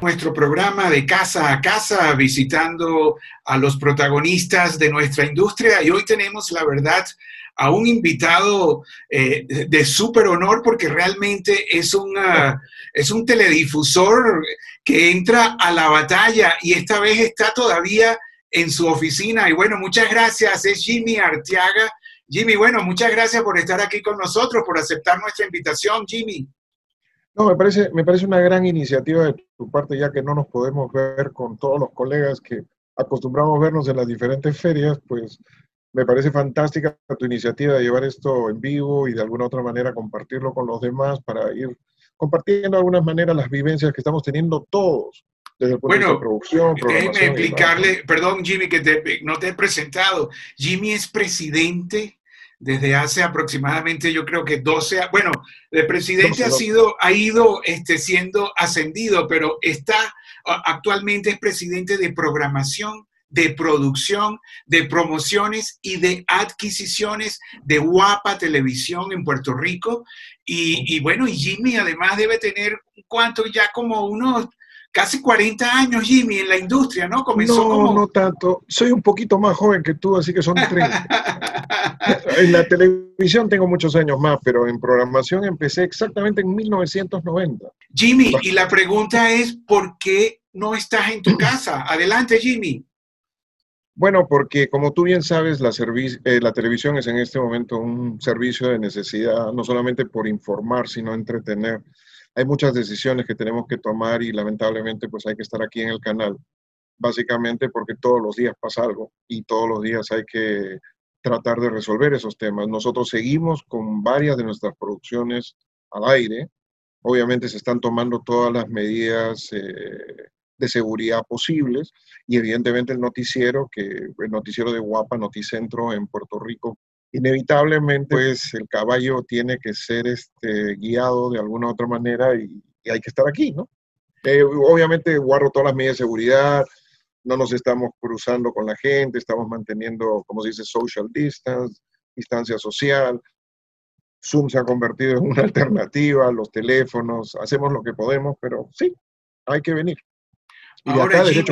nuestro programa de casa a casa, visitando a los protagonistas de nuestra industria y hoy tenemos, la verdad, a un invitado eh, de súper honor porque realmente es, una, es un teledifusor que entra a la batalla y esta vez está todavía en su oficina. Y bueno, muchas gracias, es Jimmy Arteaga. Jimmy, bueno, muchas gracias por estar aquí con nosotros, por aceptar nuestra invitación, Jimmy. No, me parece, me parece una gran iniciativa de tu parte, ya que no nos podemos ver con todos los colegas que acostumbramos vernos en las diferentes ferias, pues me parece fantástica tu iniciativa de llevar esto en vivo y de alguna otra manera compartirlo con los demás para ir compartiendo de alguna manera las vivencias que estamos teniendo todos desde el punto bueno, de producción. Déjeme explicarle, perdón Jimmy, que no te he presentado. Jimmy es presidente desde hace aproximadamente, yo creo que 12, bueno, el presidente ha sido, ha ido este, siendo ascendido, pero está, actualmente es presidente de programación, de producción, de promociones y de adquisiciones de Guapa Televisión en Puerto Rico. Y, y bueno, y Jimmy además debe tener, ¿cuánto? Ya como unos casi 40 años, Jimmy, en la industria, ¿no? Comenzó no, como... no tanto. Soy un poquito más joven que tú, así que son 30. en la televisión tengo muchos años más, pero en programación empecé exactamente en 1990. Jimmy, y la pregunta es, ¿por qué no estás en tu casa? Adelante, Jimmy. Bueno, porque como tú bien sabes, la, eh, la televisión es en este momento un servicio de necesidad, no solamente por informar, sino entretener hay muchas decisiones que tenemos que tomar y lamentablemente pues hay que estar aquí en el canal, básicamente porque todos los días pasa algo y todos los días hay que tratar de resolver esos temas. Nosotros seguimos con varias de nuestras producciones al aire. Obviamente se están tomando todas las medidas eh, de seguridad posibles y evidentemente el noticiero, que el noticiero de Guapa, Noticentro en Puerto Rico, inevitablemente pues el caballo tiene que ser este, guiado de alguna u otra manera y, hay que estar aquí, ¿no? Eh, obviamente guardo todas las medidas de seguridad, no nos estamos cruzando con la gente, estamos manteniendo, como se dice, social distance, distancia social. Zoom se ha convertido en una alternativa, los teléfonos, hacemos lo que podemos, pero sí, hay que venir. Ahora, Jimmy,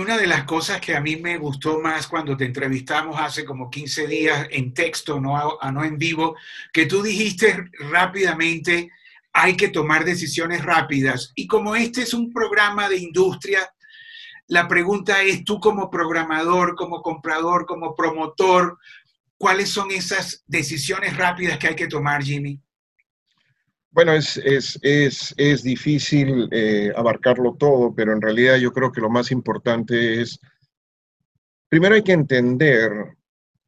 una de las cosas que a mí me gustó más cuando te entrevistamos hace como 15 días en texto, no, a, no en vivo, que tú dijiste rápidamente, hay que tomar decisiones rápidas. Y como este es un programa de industria, la pregunta es, tú como programador, como comprador, como promotor, ¿cuáles son esas decisiones rápidas que hay que tomar, Jimmy? Bueno, es, es, es, es difícil eh, abarcarlo todo, pero en realidad yo creo que lo más importante es, primero hay que entender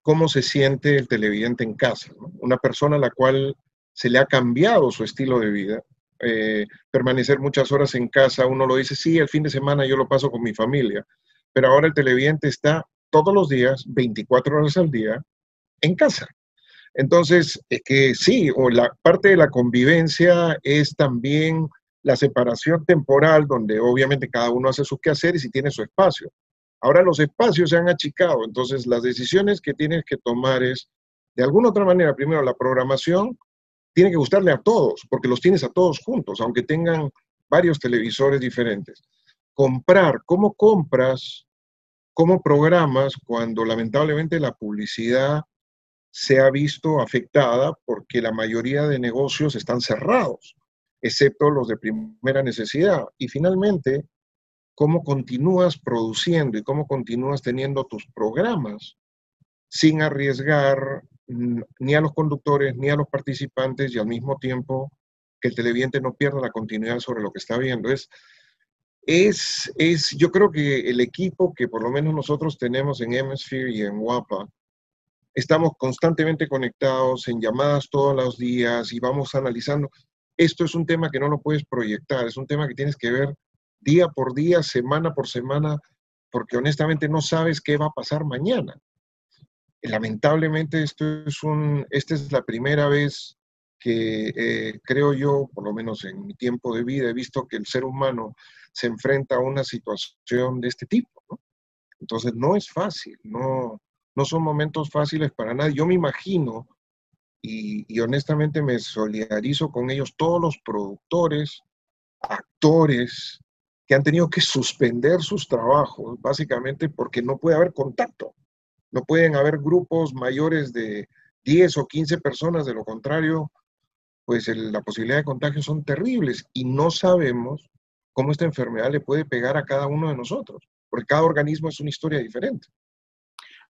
cómo se siente el televidente en casa, una persona a la cual se le ha cambiado su estilo de vida, eh, permanecer muchas horas en casa, uno lo dice, sí, el fin de semana yo lo paso con mi familia, pero ahora el televidente está todos los días, 24 horas al día, en casa. Entonces, es que sí, o la parte de la convivencia es también la separación temporal, donde obviamente cada uno hace sus quehaceres y tiene su espacio. Ahora los espacios se han achicado, entonces las decisiones que tienes que tomar es, de alguna otra manera, primero la programación tiene que gustarle a todos, porque los tienes a todos juntos, aunque tengan varios televisores diferentes. Comprar, ¿cómo compras? ¿Cómo programas cuando lamentablemente la publicidad se ha visto afectada porque la mayoría de negocios están cerrados, excepto los de primera necesidad. Y finalmente, cómo continúas produciendo y cómo continúas teniendo tus programas sin arriesgar ni a los conductores ni a los participantes y al mismo tiempo que el televidente no pierda la continuidad sobre lo que está viendo. Es, es, es, yo creo que el equipo que por lo menos nosotros tenemos en Hemisphere y en WAPA, estamos constantemente conectados en llamadas todos los días y vamos analizando. Esto es un tema que no lo puedes proyectar, es un tema que tienes que ver día por día, semana por semana, porque honestamente no sabes qué va a pasar mañana. Lamentablemente esto es un, esta es la primera vez que eh, creo yo, por lo menos en mi tiempo de vida, he visto que el ser humano se enfrenta a una situación de este tipo. Entonces no es fácil, no, no son momentos fáciles para nadie. Yo me imagino, y, honestamente me solidarizo con ellos, todos los productores, actores, que han tenido que suspender sus trabajos, básicamente porque no puede haber contacto. No pueden haber grupos mayores de 10 o 15 personas, de lo contrario, pues la posibilidad de contagio son terribles y no sabemos cómo esta enfermedad le puede pegar a cada uno de nosotros, porque cada organismo es una historia diferente.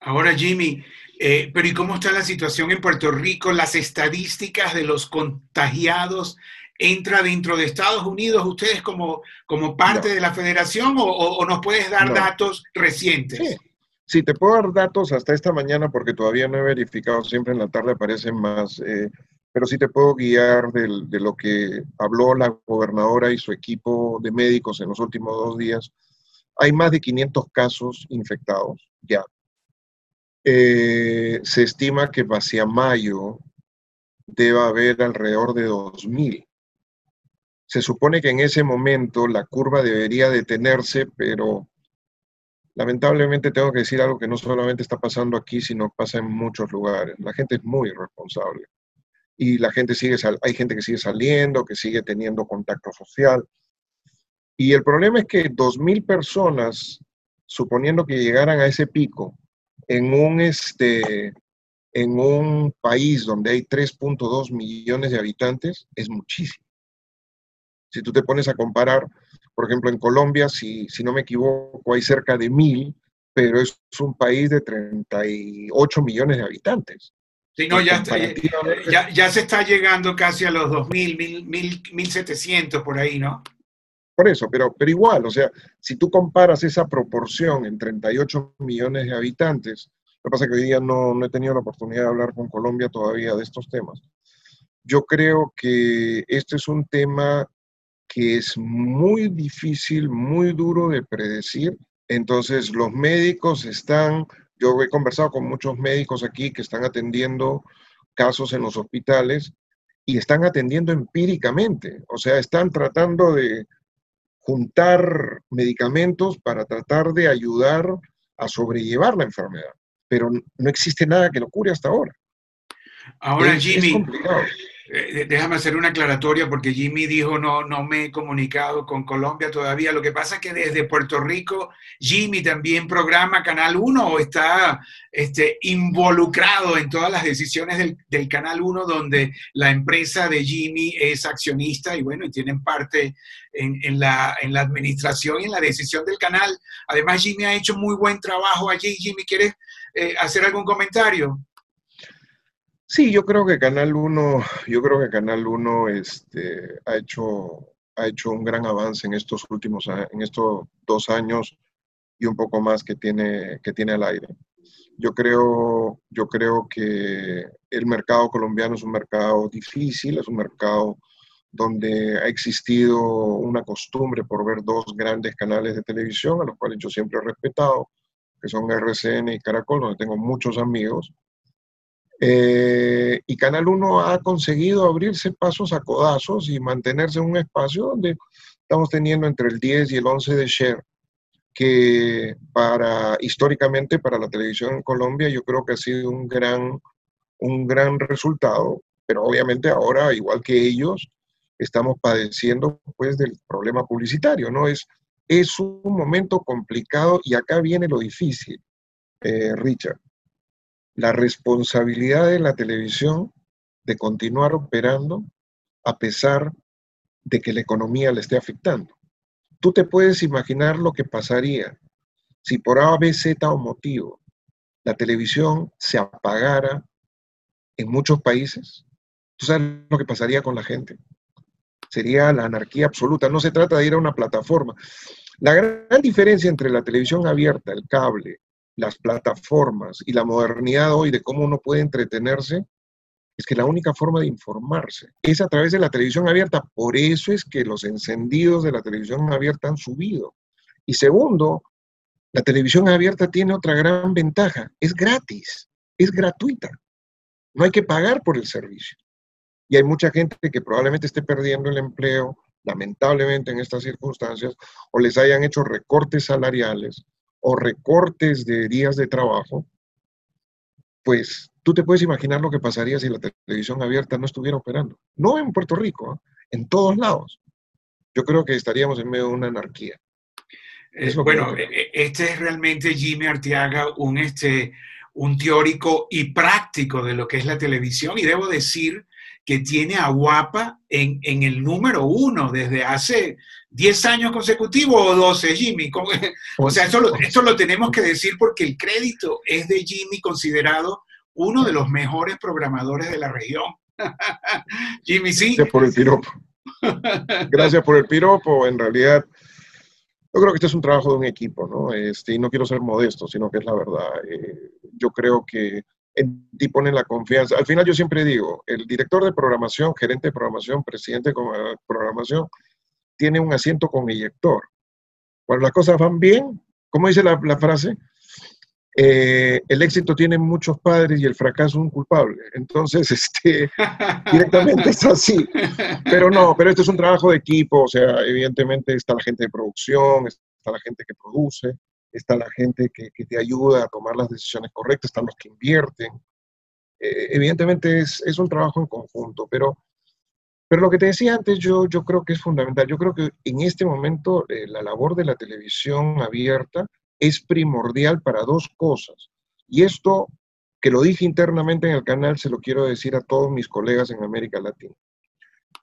Ahora, Jimmy, eh, pero ¿y cómo está la situación en Puerto Rico? Las estadísticas de los contagiados entra dentro de Estados Unidos, ustedes como, como parte de la federación, o, nos puedes dar datos recientes? Sí. te puedo dar datos hasta esta mañana porque todavía no he verificado, siempre en la tarde aparecen más, eh, pero sí te puedo guiar de lo que habló la gobernadora y su equipo de médicos en los últimos dos días. Hay más de 500 casos infectados ya. Eh, se estima que hacia mayo deba haber alrededor de 2.000. Se supone que en ese momento la curva debería detenerse, pero lamentablemente tengo que decir algo que no solamente está pasando aquí, sino pasa en muchos lugares. La gente es muy irresponsable y la gente sigue, hay gente que sigue saliendo, que sigue teniendo contacto social. Y el problema es que 2.000 personas, suponiendo que llegaran a ese pico, en un, este, en un país donde hay 3.2 millones de habitantes, es muchísimo. Si tú te pones a comparar, por ejemplo, en Colombia, si, si no me equivoco, hay cerca de mil, pero es un país de 38 millones de habitantes. Sí, no, ya, ya, ya, se está llegando casi a los 2.000, 1.700 por ahí, ¿no? Por eso, pero, pero igual, o sea, si tú comparas esa proporción en 38 millones de habitantes, lo que pasa es que hoy día no, no he tenido la oportunidad de hablar con Colombia todavía de estos temas. Yo creo que este es un tema que es muy difícil, muy duro de predecir. Entonces, los médicos están, yo he conversado con muchos médicos aquí que están atendiendo casos en los hospitales y están atendiendo empíricamente, o sea, están tratando de juntar medicamentos para tratar de ayudar a sobrellevar la enfermedad, pero no existe nada que lo cure hasta ahora. Ahora, Jimmy, eh, déjame hacer una aclaratoria porque Jimmy dijo no, no me he comunicado con Colombia todavía. Lo que pasa es que desde Puerto Rico Jimmy también programa Canal 1 o está este, involucrado en todas las decisiones del, del, Canal 1 donde la empresa de Jimmy es accionista y bueno, y tienen parte en, en, la, en la administración y en la decisión del canal. Además Jimmy ha hecho muy buen trabajo allí. Jimmy, ¿quieres eh, hacer algún comentario? Sí, yo creo que Canal 1, yo creo que Canal 1 este, ha, hecho, ha hecho un gran avance en estos últimos, en estos dos años y un poco más que tiene, que tiene al aire. Yo creo, yo creo que el mercado colombiano es un mercado difícil, es un mercado donde ha existido una costumbre por ver dos grandes canales de televisión, a los cuales yo siempre he respetado, que son RCN y Caracol, donde tengo muchos amigos, eh, y Canal 1 ha conseguido abrirse pasos a codazos y mantenerse en un espacio donde estamos teniendo entre el 10 y el 11 de share, que para históricamente para la televisión en Colombia yo creo que ha sido un gran, un gran resultado, pero obviamente ahora, igual que ellos, estamos padeciendo pues del problema publicitario, ¿no? Es, es un momento complicado y acá viene lo difícil, eh, Richard la responsabilidad de la televisión de continuar operando a pesar de que la economía le esté afectando. Tú te puedes imaginar lo que pasaría si por A, B, Z o motivo la televisión se apagara en muchos países. ¿Tú sabes lo que pasaría con la gente? Sería la anarquía absoluta. No se trata de ir a una plataforma. La gran diferencia entre la televisión abierta, el cable, las plataformas y la modernidad hoy de cómo uno puede entretenerse, es que la única forma de informarse es a través de la televisión abierta. Por eso es que los encendidos de la televisión abierta han subido. Y segundo, la televisión abierta tiene otra gran ventaja. Es gratis, es gratuita. No hay que pagar por el servicio. Y hay mucha gente que probablemente esté perdiendo el empleo, lamentablemente en estas circunstancias, o les hayan hecho recortes salariales, o recortes de días de trabajo, pues tú te puedes imaginar lo que pasaría si la televisión abierta no estuviera operando. No en Puerto Rico, ¿eh? en todos lados. yo creo que estaríamos en medio de una anarquía. Eh, bueno, e, e, este es realmente Jimmy Arteaga, un, este, un teórico y práctico de lo que es la televisión y debo decir que tiene a Guapa en, en el número uno desde hace 10 años consecutivos o 12, Jimmy. O sea, eso lo, eso lo tenemos que decir porque el crédito es de Jimmy considerado uno de los mejores programadores de la región. Jimmy, sí. Gracias por el piropo. Gracias por el piropo. En realidad, yo creo que este es un trabajo de un equipo, ¿no? Este, y no quiero ser modesto, sino que es la verdad. Eh, yo creo que en ti ponen la confianza. Al final yo siempre digo, el director de programación, gerente de programación, presidente de programación, tiene un asiento con eyector. Cuando las cosas van bien, ¿cómo dice la, frase? Eh, el éxito tiene muchos padres y el fracaso un culpable. Entonces, este, directamente es así. Pero no, pero esto es un trabajo de equipo, o sea, evidentemente está la gente de producción, está la gente que produce, está la gente que, que te ayuda a tomar las decisiones correctas, están los que invierten. Eh, evidentemente es, es, un trabajo en conjunto, pero, pero lo que te decía antes yo, yo creo que es fundamental. Yo creo que en este momento eh, la labor de la televisión abierta es primordial para dos cosas. Y esto, que lo dije internamente en el canal, se lo quiero decir a todos mis colegas en América Latina.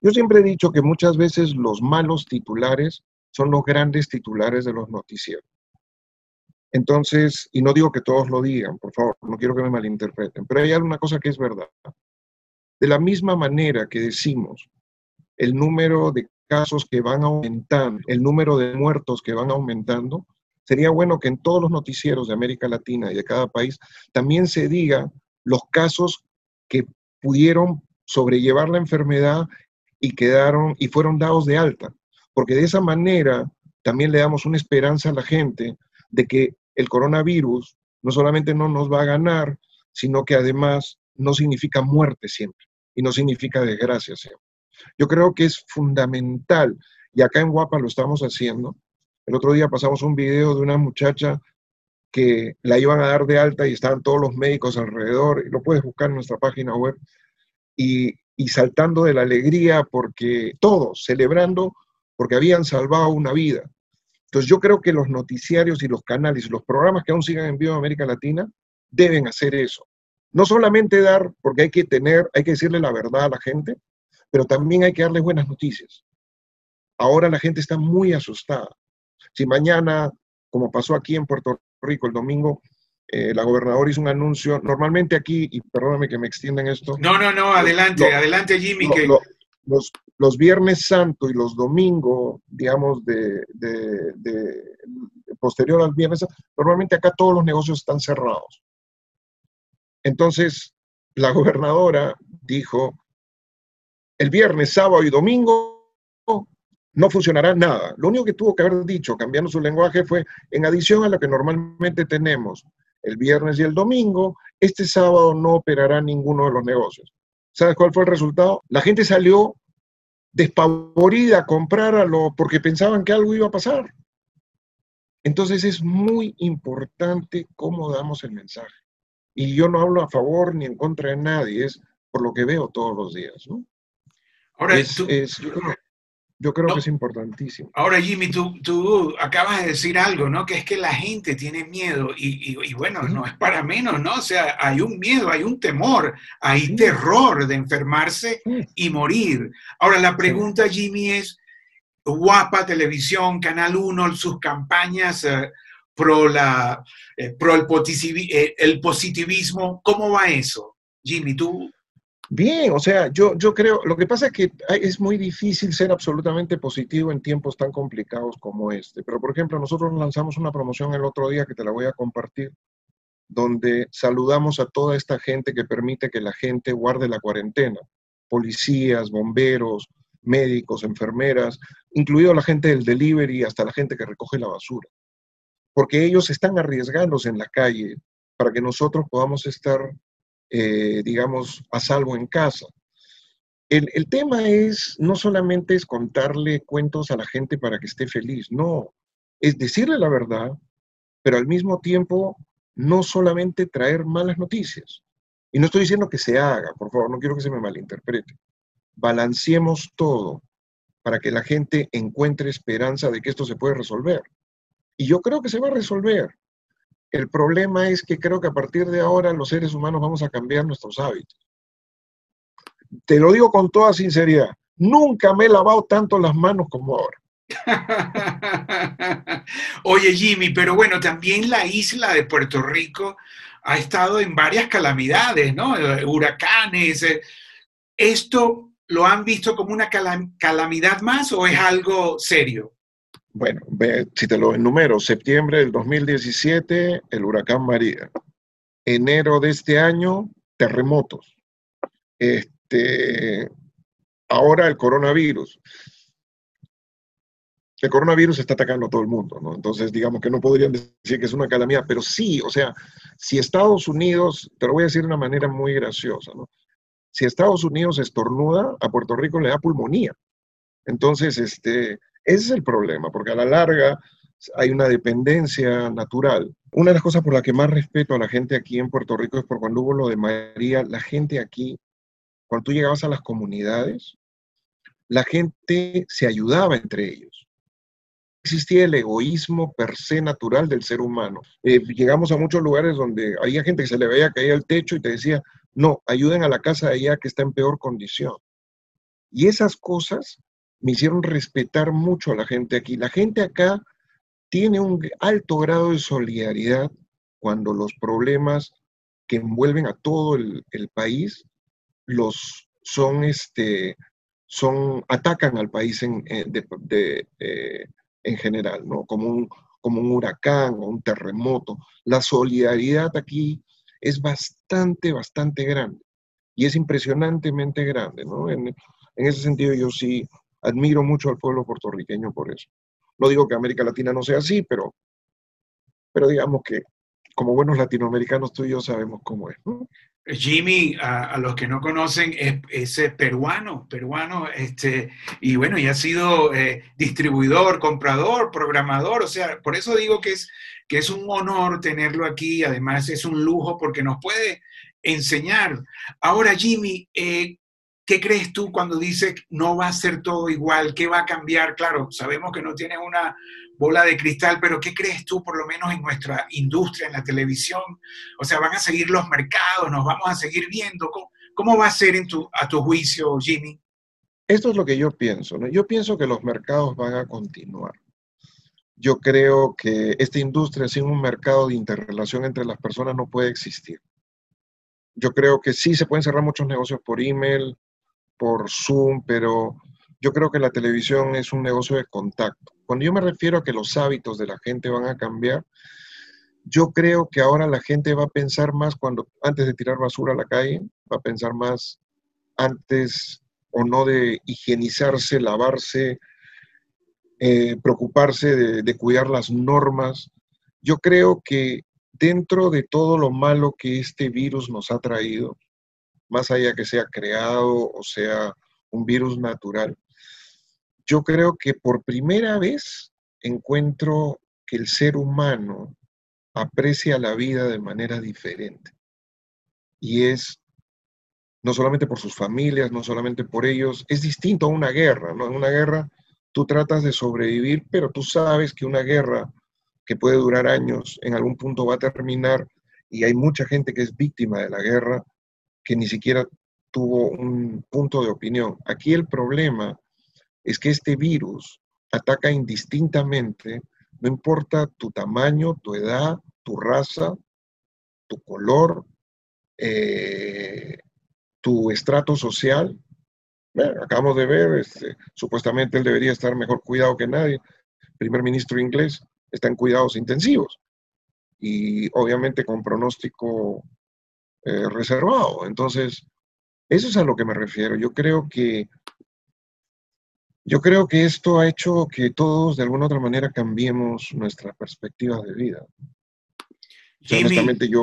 Yo siempre he dicho que muchas veces los malos titulares son los grandes titulares de los noticieros. Entonces, y no digo que todos lo digan, por favor, no quiero que me malinterpreten, pero hay alguna cosa que es verdad. De la misma manera que decimos el número de casos que van aumentando, el número de muertos que van aumentando, sería bueno que en todos los noticieros de América Latina y de cada país también se diga los casos que pudieron sobrellevar la enfermedad y quedaron y fueron dados de alta, porque de esa manera también le damos una esperanza a la gente de que el coronavirus no solamente no nos va a ganar, sino que además no significa muerte siempre y no significa desgracia siempre. Yo creo que es fundamental, y acá en Guapa lo estamos haciendo, el otro día pasamos un video de una muchacha que la iban a dar de alta y estaban todos los médicos alrededor, y lo puedes buscar en nuestra página web, y, y saltando de la alegría porque todos, celebrando porque habían salvado una vida. Entonces yo creo que los noticiarios y los canales y los programas que aún siguen en vivo en América Latina deben hacer eso. No solamente dar, porque hay que tener, hay que decirle la verdad a la gente, pero también hay que darle buenas noticias. Ahora la gente está muy asustada. Si mañana, como pasó aquí en Puerto Rico el domingo, eh, la gobernadora hizo un anuncio, normalmente aquí, y perdóname que me extiendan esto. No, no, no, adelante, adelante Jimmy. que... los, los, Viernes Santo y los domingos, digamos, de, de, posterior al Viernes normalmente acá todos los negocios están cerrados. Entonces, la gobernadora dijo, el viernes, sábado y domingo no funcionará nada. Lo único que tuvo que haber dicho, cambiando su lenguaje, fue en adición a lo que normalmente tenemos el viernes y el domingo, este sábado no operará ninguno de los negocios. ¿Sabes cuál fue el resultado? La gente salió despavorida a comprar a lo, porque pensaban que algo iba a pasar. Entonces es muy importante cómo damos el mensaje. Y yo no hablo a favor ni en contra de nadie, es por lo que veo todos los días. ¿no? Ahora, es, yo creo que es importantísimo. Ahora, Jimmy, tú, tú acabas de decir algo, ¿no? Que es que la gente tiene miedo y, y, bueno, no es para menos, ¿no? O sea, hay un miedo, hay un temor, hay terror de enfermarse y morir. Ahora, la pregunta, Jimmy, es, Guapa Televisión, Canal 1, sus campañas eh, pro, la, eh, pro el, eh, el positivismo, ¿cómo va eso? Jimmy, tú Bien, o sea, yo, yo creo, lo que pasa es que es muy difícil ser absolutamente positivo en tiempos tan complicados como este. Pero, por ejemplo, nosotros lanzamos una promoción el otro día que te la voy a compartir, donde saludamos a toda esta gente que permite que la gente guarde la cuarentena. Policías, bomberos, médicos, enfermeras, incluido la gente del delivery, hasta la gente que recoge la basura. Porque ellos están arriesgándose en la calle para que nosotros podamos estar eh, digamos, a salvo en casa. El, el, tema es, no solamente es contarle cuentos a la gente para que esté feliz, no, es decirle la verdad, pero al mismo tiempo no solamente traer malas noticias. Y no estoy diciendo que se haga, por favor, no quiero que se me malinterprete. Balanceemos todo. para que la gente encuentre esperanza de que esto se puede resolver. Y yo creo que se va a resolver. El problema es que creo que a partir de ahora los seres humanos vamos a cambiar nuestros hábitos. Te lo digo con toda sinceridad, nunca me he lavado tanto las manos como ahora. Oye Jimmy, pero bueno, también la isla de Puerto Rico ha estado en varias calamidades, ¿no? Huracanes. Eh, ¿Esto lo han visto como una calamidad más o es algo serio? Bueno, si te lo enumero, septiembre del 2017, el huracán María. Enero de este año, terremotos. Este, ahora el coronavirus. El coronavirus está atacando a todo el mundo, ¿no? Entonces, digamos que no podrían decir que es una calamidad, pero sí, o sea, si Estados Unidos, te lo voy a decir de una manera muy graciosa, ¿no? Si Estados Unidos estornuda, a Puerto Rico le da pulmonía. Entonces, este, ese es el problema, porque a la larga hay una dependencia natural. Una de las cosas por las que más respeto a la gente aquí en Puerto Rico es por cuando hubo lo de María, la gente aquí, cuando tú llegabas a las comunidades, la gente se ayudaba entre ellos. Existía el egoísmo per se natural del ser humano. Eh, llegamos a muchos lugares donde había gente que se le veía caer el techo y te decía, no, ayuden a la casa de allá que está en peor condición. Y esas cosas me hicieron respetar mucho a la gente aquí. La gente acá tiene un alto grado de solidaridad cuando los problemas que envuelven a todo el, país los son este son atacan al país en, eh, eh, en general, ¿no? Como un, como un huracán o un terremoto. La solidaridad aquí es bastante, bastante grande y es impresionantemente grande, ¿no? En, en ese sentido yo sí admiro mucho al pueblo puertorriqueño por eso. No digo que América Latina no sea así, pero, pero digamos que como buenos latinoamericanos tú y yo sabemos cómo es. Jimmy, a, los que no conocen, es, es, peruano, peruano, este, y bueno, y ha sido eh, distribuidor, comprador, programador, o sea, por eso digo que es, que es un honor tenerlo aquí, además es un lujo porque nos puede enseñar. Ahora, Jimmy, eh, ¿Qué crees tú cuando dices no va a ser todo igual? ¿Qué va a cambiar? Claro, sabemos que no tienes una bola de cristal, pero ¿qué crees tú por lo menos en nuestra industria, en la televisión? O sea, ¿van a seguir los mercados? ¿Nos vamos a seguir viendo? ¿Cómo, va a ser a tu juicio, Jimmy? Esto es lo que yo pienso. Yo pienso que los mercados van a continuar. Yo creo que esta industria sin un mercado de interrelación entre las personas no puede existir. Yo creo que sí se pueden cerrar muchos negocios por email, por Zoom, pero yo creo que la televisión es un negocio de contacto. Cuando yo me refiero a que los hábitos de la gente van a cambiar, yo creo que ahora la gente va a pensar más cuando antes de tirar basura a la calle, va a pensar más antes o no de higienizarse, lavarse, eh, preocuparse de, de cuidar las normas. Yo creo que dentro de todo lo malo que este virus nos ha traído, más allá que sea creado o sea un virus natural, yo creo que por primera vez encuentro que el ser humano aprecia la vida de manera diferente. Y es no solamente por sus familias, no solamente por ellos, es distinto a una guerra, ¿no? En una guerra tú tratas de sobrevivir, pero tú sabes que una guerra que puede durar años, en algún punto va a terminar y hay mucha gente que es víctima de la guerra que ni siquiera tuvo un punto de opinión. Aquí el problema es que este virus ataca indistintamente, no importa tu tamaño, tu edad, tu raza, tu color, eh, tu estrato social. acabamos de ver, este, supuestamente él debería estar mejor cuidado que nadie. El primer ministro inglés está en cuidados intensivos y obviamente con pronóstico eh, reservado. Entonces, eso es a lo que me refiero. Yo creo que yo creo que esto ha hecho que todos de alguna otra manera cambiemos nuestra perspectiva de vida. honestamente yo...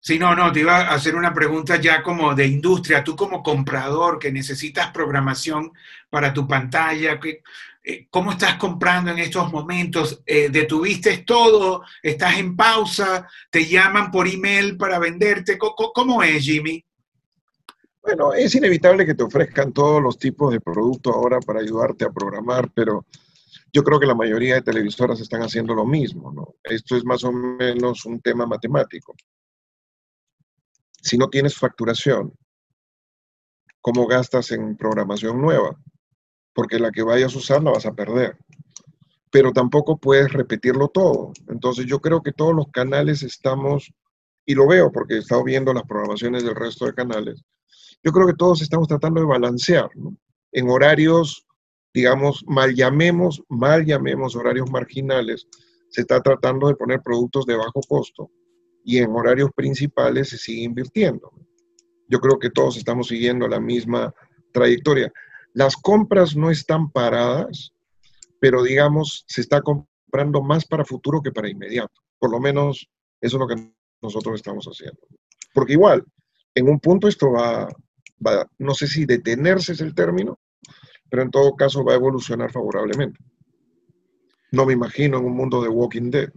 Sí, no, no, te iba a hacer una pregunta ya como de industria. Tú como comprador que necesitas programación para tu pantalla, eh, ¿Cómo estás comprando en estos momentos? Eh, ¿Detuviste todo? ¿Estás en pausa? ¿Te llaman por email para venderte? ¿Cómo, es, Jimmy? Bueno, es inevitable que te ofrezcan todos los tipos de productos ahora para ayudarte a programar, pero yo creo que la mayoría de televisoras están haciendo lo mismo, ¿no? Esto es más o menos un tema matemático. Si no tienes facturación, ¿cómo gastas en programación nueva? Porque la que vayas a usar la vas a perder. Pero tampoco puedes repetirlo todo. Entonces yo creo que todos los canales estamos, y lo veo porque he estado viendo las programaciones del resto de canales, yo creo que todos estamos tratando de balancear. En horarios, digamos, mal llamemos, mal llamemos horarios marginales, se está tratando de poner productos de bajo costo y en horarios principales se sigue invirtiendo. Yo creo que todos estamos siguiendo la misma trayectoria. Las compras no están paradas, pero digamos, se está comprando más para futuro que para inmediato. Por lo menos eso es lo que nosotros estamos haciendo. Porque igual, en un punto esto va, no sé si detenerse es el término, pero en todo caso va a evolucionar favorablemente. No me imagino en un mundo de Walking Dead.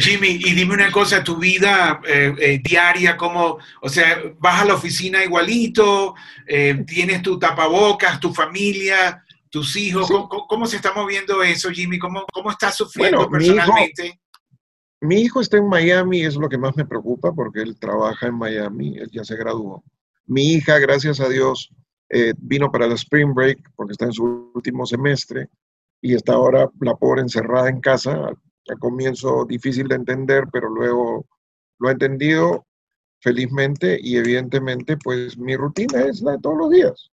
Jimmy, y dime una cosa, tu vida eh, eh, diaria, ¿cómo, o sea, vas a la oficina igualito, eh, tienes tu tapabocas, tu familia, tus hijos, ¿Cómo, se está moviendo eso, Jimmy? ¿Cómo, cómo estás sufriendo personalmente? Mi hijo está en Miami, es lo que más me preocupa porque él trabaja en Miami, él ya se graduó. Mi hija, gracias a Dios, vino para el Spring Break porque está en su último semestre y está ahora la pobre encerrada en casa. Al comienzo difícil de entender, pero luego lo ha entendido felizmente y evidentemente pues mi rutina es la de todos los días.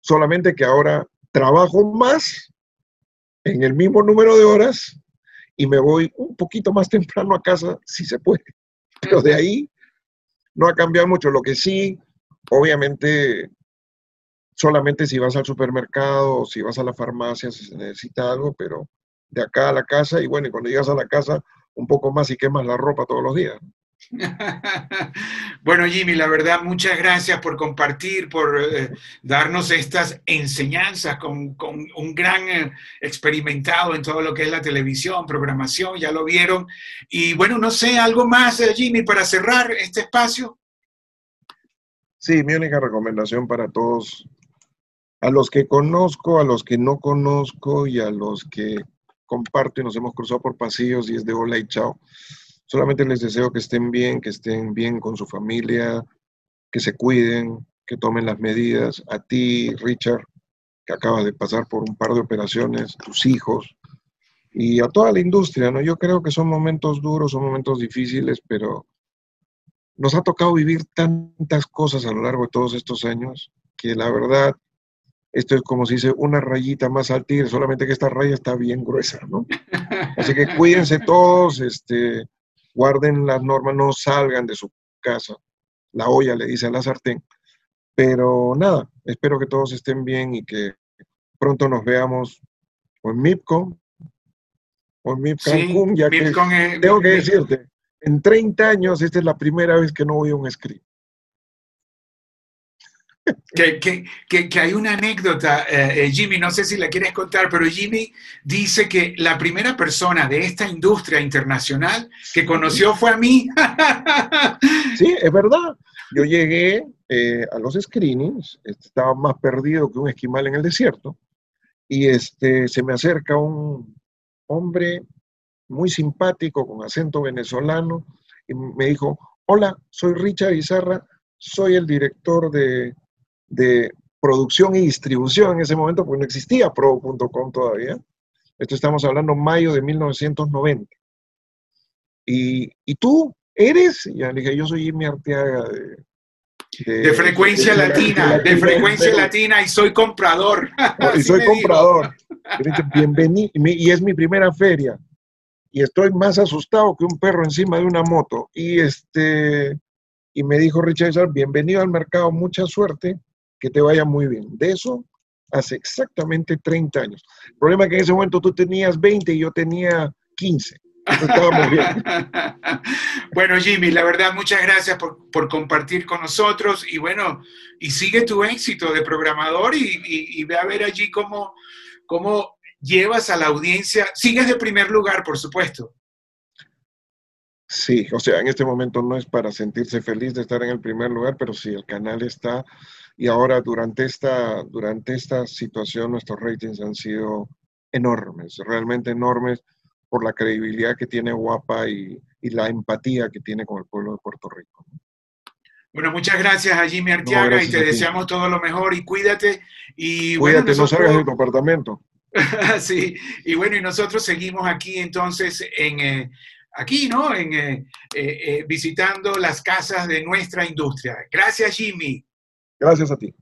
Solamente que ahora trabajo más en el mismo número de horas y me voy un poquito más temprano a casa si se puede. Pero de ahí no ha cambiado mucho. Lo que sí, obviamente, solamente si vas al supermercado o si vas a la farmacia se necesita algo, pero de acá a la casa y bueno, y cuando llegas a la casa un poco más y quemas la ropa todos los días. bueno, Jimmy, la verdad, muchas gracias por compartir, por eh, darnos estas enseñanzas con, un gran eh, experimentado en todo lo que es la televisión, programación, ya lo vieron. Y bueno, no sé, algo más, eh, Jimmy, para cerrar este espacio. Sí, mi única recomendación para todos, a los que conozco, a los que no conozco y a los que comparto y nos hemos cruzado por pasillos y es de hola y chao Solamente les deseo que estén bien, que estén bien con su familia, que se cuiden, que tomen las medidas. A ti, Richard, que acabas de pasar por un par de operaciones, tus hijos y a toda la industria, ¿no? Yo creo que son momentos duros, son momentos difíciles, pero nos ha tocado vivir tantas cosas a lo largo de todos estos años que la verdad, esto es como si dice una rayita más al tigre, solamente que esta raya está bien gruesa, ¿no? Así que cuídense todos, este, guarden las normas, no salgan de su casa. La olla le dice a la sartén. Pero nada, espero que todos estén bien y que pronto nos veamos o en MIPCO o en MIP Cancún, ya que tengo que decirte, en 30 años esta es la primera vez que no voy a un script. Que, hay una anécdota, eh, eh, Jimmy, no sé si la quieres contar, pero Jimmy dice que la primera persona de esta industria internacional que conoció fue a mí. Sí, es verdad. Yo llegué eh, a los screenings, estaba más perdido que un esquimal en el desierto, y este, se me acerca un hombre muy simpático, con acento venezolano, y me dijo, hola, soy Richard Izarra, soy el director de de producción y distribución en ese momento, porque no existía pro.com todavía. Esto estamos hablando mayo de 1990. Y, y tú eres, ya le dije, yo soy Jimmy Arteaga de, de, frecuencia latina, de, frecuencia latina y soy comprador. Y soy comprador. Bienvenido, y es mi primera feria. Y estoy más asustado que un perro encima de una moto. Y este y me dijo Richard, bienvenido al mercado, mucha suerte que te vaya muy bien. De eso hace exactamente 30 años. El problema es que en ese momento tú tenías 20 y yo tenía 15. Estábamos bien. bueno, Jimmy, la verdad, muchas gracias por, compartir con nosotros y bueno, y sigue tu éxito de programador y, ve a ver allí cómo, cómo llevas a la audiencia. Sigues de primer lugar, por supuesto. Sí, o sea, en este momento no es para sentirse feliz de estar en el primer lugar, pero sí, el canal está y ahora durante esta, durante esta situación nuestros ratings han sido enormes, realmente enormes por la credibilidad que tiene Guapa y, la empatía que tiene con el pueblo de Puerto Rico. Bueno, muchas gracias a Jimmy Arteaga y te deseamos todo lo mejor y cuídate. Y cuídate, bueno, no salgas de tu apartamento. sí, y bueno, y nosotros seguimos aquí entonces en, eh, aquí, ¿no? En, eh, eh, visitando las casas de nuestra industria. Gracias, Jimmy. Gracias a ti.